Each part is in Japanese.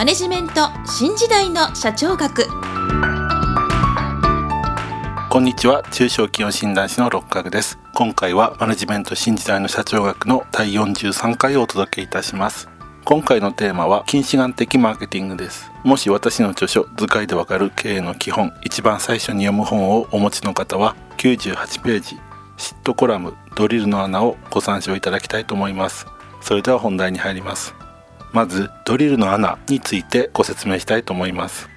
マネジメント新時代の社長学。こんにちは。中小企業診断士の六角です。今回はマネジメント新時代の社長学の第43回をお届けいたします。今回のテーマは近視眼的マーケティングです。もし私の著書図解でわかる経営の基本一番最初に読む本をお持ちの方は98ページシットコラムドリルの穴をご参照いただきたいと思います。それでは本題に入ります。まずドリルの穴についてご説明したいと思います。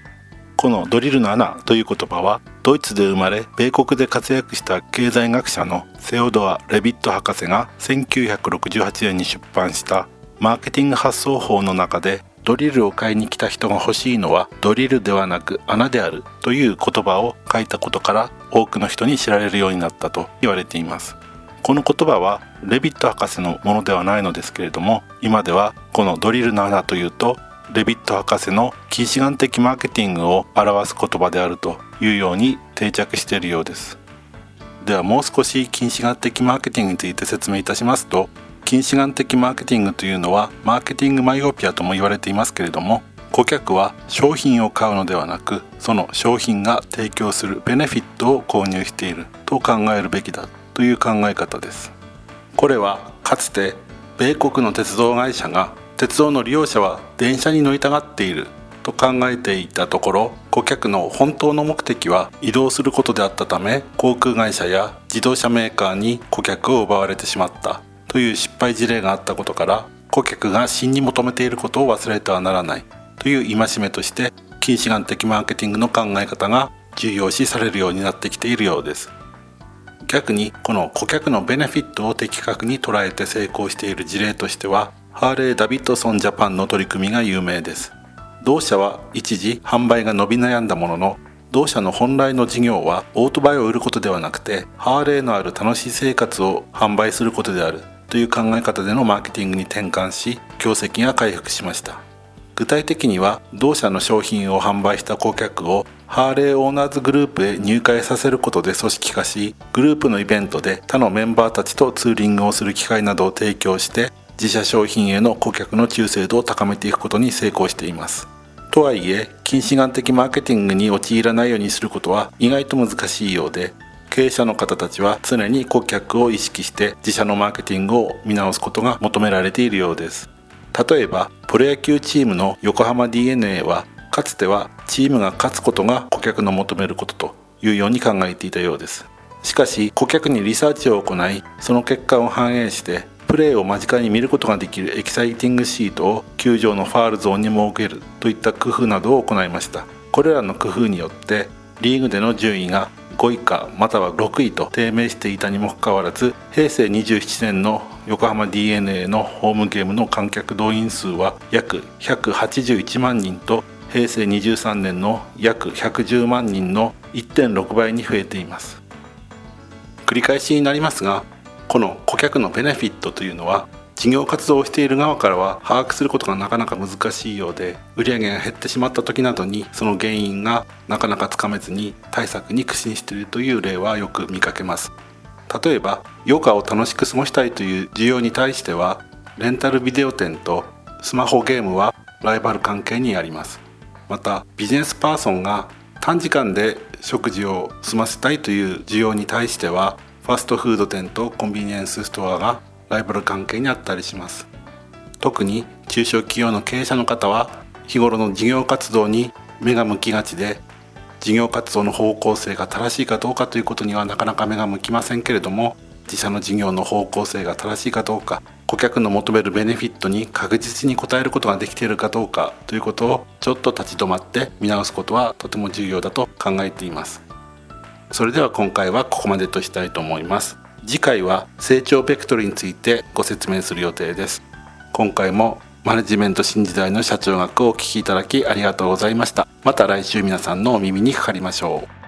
このドリルの穴という言葉はドイツで生まれ米国で活躍した経済学者のセオドア・レビット博士が1968年に出版したマーケティング発想法の中でドリルを買いに来た人が欲しいのはドリルではなく穴であるという言葉を書いたことから多くの人に知られるようになったと言われています。この言葉はレビット博士のものではないのですけれども今ではこのドリルの穴というとレビット博士の近視眼的マーケティングを表す言葉であるというように定着しているようです。ではもう少し近視眼的マーケティングについて説明いたしますと近視眼的マーケティングというのはマーケティングマイオピアとも言われていますけれども顧客は商品を買うのではなくその商品が提供するベネフィットを購入していると考えるべきだ。という考え方です。これはかつて米国の鉄道会社が鉄道の利用者は電車に乗りたがっていると考えていたところ顧客の本当の目的は移動することであったため航空会社や自動車メーカーに顧客を奪われてしまったという失敗事例があったことから顧客が真に求めていることを忘れてはならないという戒めとして近視眼的マーケティングの考え方が重要視されるようになってきているようです。逆にこの顧客のベネフィットを的確に捉えて成功している事例としてはハーレー・ダビッドソン・ジャパンの取り組みが有名です。同社は一時販売が伸び悩んだものの同社の本来の事業はオートバイを売ることではなくてハーレーのある楽しい生活を販売することであるという考え方でのマーケティングに転換し業績が回復しました。具体的には同社の商品を販売した顧客をハーレーオーナーズグループへ入会させることで組織化しグループのイベントで他のメンバーたちとツーリングをする機会などを提供して自社商品への顧客の忠誠度を高めていくことに成功しています。とはいえ近視眼的マーケティングに陥らないようにすることは意外と難しいようで経営者の方たちは常に顧客を意識して自社のマーケティングを見直すことが求められているようです。例えばプロ野球チームの横浜 d n a はかつてはチームが勝つことが顧客の求めることというように考えていたようです。しかし顧客にリサーチを行いその結果を反映してプレーを間近に見ることができるエキサイティングシートを球場のファールゾーンに設けるといった工夫などを行いました。これらの工夫によってリーグでの順位が5位かまたは6位と低迷していたにもかかわらず平成27年の横浜 d n a のホームゲームの観客動員数は約181万人と平成23年の約110万人の1.6倍に増えています。繰り返しになりますがこの顧客のベネフィットというのは事業活動をしている側からは把握することがなかなか難しいようで売上が減ってしまった時などにその原因がなかなかつかめずに対策に苦心しているという例はよく見かけます。例えば余暇を楽しく過ごしたいという需要に対してはレンタルビデオ店とスマホゲームはライバル関係にあります。またビジネスパーソンが短時間で食事を済ませたいという需要に対してはファストフード店とコンビニエンスストアがライバル関係にあったりします。特に中小企業の経営者の方は日頃の事業活動に目が向きがちで事業活動の方向性が正しいかどうかということにはなかなか目が向きませんけれども自社の事業の方向性が正しいかどうか顧客の求めるベネフィットに確実に応えることができているかどうかということをちょっと立ち止まって見直すことはとても重要だと考えています。それでは今回はここまでとしたいと思います。次回は成長ベクトルについてご説明する予定です。今回もマネジメント新時代の社長学をお聞きいただきありがとうございました。また来週皆さんのお耳にかかりましょう。